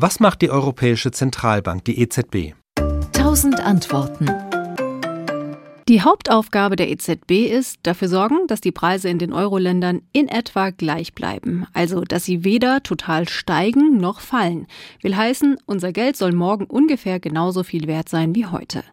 Was macht die Europäische Zentralbank, die EZB? Tausend Antworten. Die Hauptaufgabe der EZB ist, dafür sorgen, dass die Preise in den Euro-Ländern in etwa gleich bleiben. Also, dass sie weder total steigen noch fallen. Will heißen, unser Geld soll morgen ungefähr genauso viel wert sein wie heute.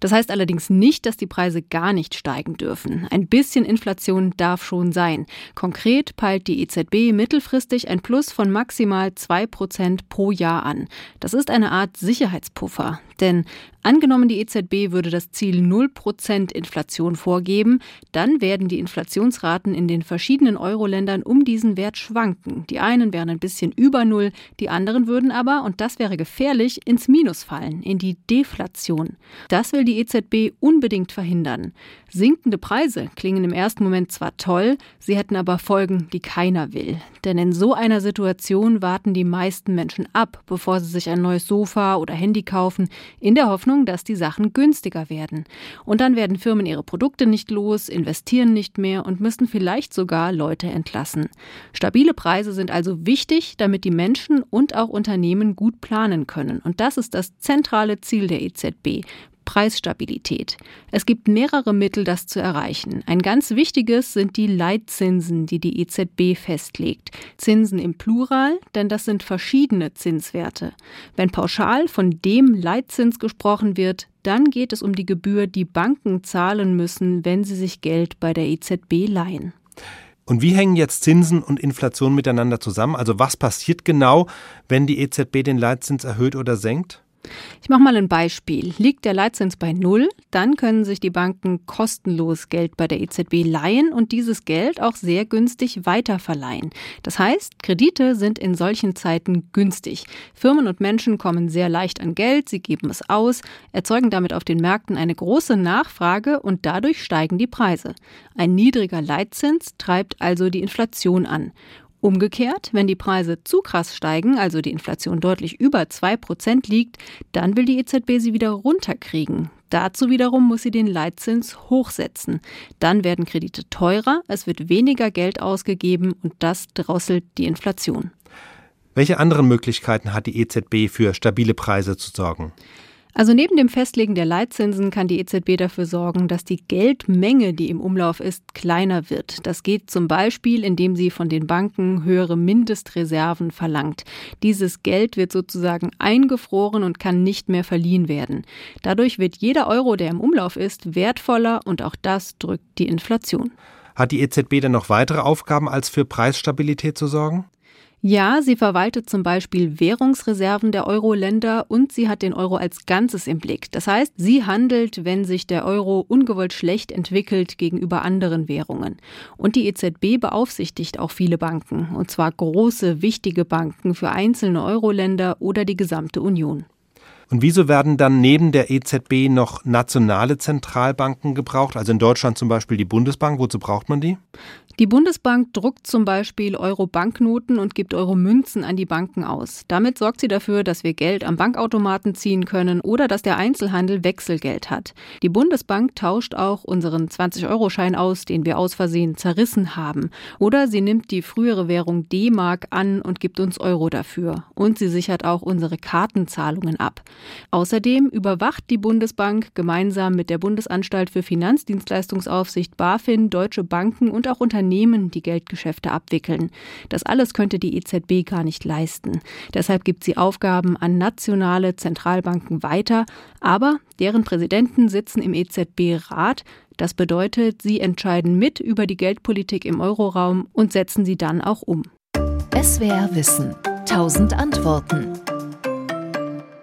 Das heißt allerdings nicht, dass die Preise gar nicht steigen dürfen. Ein bisschen Inflation darf schon sein. Konkret peilt die EZB mittelfristig ein Plus von maximal zwei Prozent pro Jahr an. Das ist eine Art Sicherheitspuffer. Denn Angenommen, die EZB würde das Ziel 0% Inflation vorgeben, dann werden die Inflationsraten in den verschiedenen Euro-Ländern um diesen Wert schwanken. Die einen wären ein bisschen über Null, die anderen würden aber, und das wäre gefährlich, ins Minus fallen, in die Deflation. Das will die EZB unbedingt verhindern. Sinkende Preise klingen im ersten Moment zwar toll, sie hätten aber Folgen, die keiner will. Denn in so einer Situation warten die meisten Menschen ab, bevor sie sich ein neues Sofa oder Handy kaufen, in der Hoffnung, dass die Sachen günstiger werden. Und dann werden Firmen ihre Produkte nicht los, investieren nicht mehr und müssen vielleicht sogar Leute entlassen. Stabile Preise sind also wichtig, damit die Menschen und auch Unternehmen gut planen können. Und das ist das zentrale Ziel der EZB. Preisstabilität. Es gibt mehrere Mittel, das zu erreichen. Ein ganz wichtiges sind die Leitzinsen, die die EZB festlegt. Zinsen im Plural, denn das sind verschiedene Zinswerte. Wenn pauschal von dem Leitzins gesprochen wird, dann geht es um die Gebühr, die Banken zahlen müssen, wenn sie sich Geld bei der EZB leihen. Und wie hängen jetzt Zinsen und Inflation miteinander zusammen? Also was passiert genau, wenn die EZB den Leitzins erhöht oder senkt? Ich mache mal ein Beispiel. Liegt der Leitzins bei Null, dann können sich die Banken kostenlos Geld bei der EZB leihen und dieses Geld auch sehr günstig weiterverleihen. Das heißt, Kredite sind in solchen Zeiten günstig. Firmen und Menschen kommen sehr leicht an Geld, sie geben es aus, erzeugen damit auf den Märkten eine große Nachfrage und dadurch steigen die Preise. Ein niedriger Leitzins treibt also die Inflation an. Umgekehrt, wenn die Preise zu krass steigen, also die Inflation deutlich über 2% liegt, dann will die EZB sie wieder runterkriegen. Dazu wiederum muss sie den Leitzins hochsetzen. Dann werden Kredite teurer, es wird weniger Geld ausgegeben und das drosselt die Inflation. Welche anderen Möglichkeiten hat die EZB für stabile Preise zu sorgen? Also neben dem Festlegen der Leitzinsen kann die EZB dafür sorgen, dass die Geldmenge, die im Umlauf ist, kleiner wird. Das geht zum Beispiel, indem sie von den Banken höhere Mindestreserven verlangt. Dieses Geld wird sozusagen eingefroren und kann nicht mehr verliehen werden. Dadurch wird jeder Euro, der im Umlauf ist, wertvoller und auch das drückt die Inflation. Hat die EZB denn noch weitere Aufgaben, als für Preisstabilität zu sorgen? Ja, sie verwaltet zum Beispiel Währungsreserven der Euro-Länder und sie hat den Euro als Ganzes im Blick. Das heißt, sie handelt, wenn sich der Euro ungewollt schlecht entwickelt gegenüber anderen Währungen. Und die EZB beaufsichtigt auch viele Banken, und zwar große, wichtige Banken für einzelne Euro-Länder oder die gesamte Union. Und wieso werden dann neben der EZB noch nationale Zentralbanken gebraucht? Also in Deutschland zum Beispiel die Bundesbank. Wozu braucht man die? Die Bundesbank druckt zum Beispiel Euro-Banknoten und gibt Euro-Münzen an die Banken aus. Damit sorgt sie dafür, dass wir Geld am Bankautomaten ziehen können oder dass der Einzelhandel Wechselgeld hat. Die Bundesbank tauscht auch unseren 20-Euro-Schein aus, den wir aus Versehen zerrissen haben. Oder sie nimmt die frühere Währung D-Mark an und gibt uns Euro dafür. Und sie sichert auch unsere Kartenzahlungen ab. Außerdem überwacht die Bundesbank gemeinsam mit der Bundesanstalt für Finanzdienstleistungsaufsicht BaFin deutsche Banken und auch Unternehmen, die Geldgeschäfte abwickeln. Das alles könnte die EZB gar nicht leisten. Deshalb gibt sie Aufgaben an nationale Zentralbanken weiter, aber deren Präsidenten sitzen im EZB-Rat. Das bedeutet, sie entscheiden mit über die Geldpolitik im Euroraum und setzen sie dann auch um. SWR Wissen. Tausend Antworten.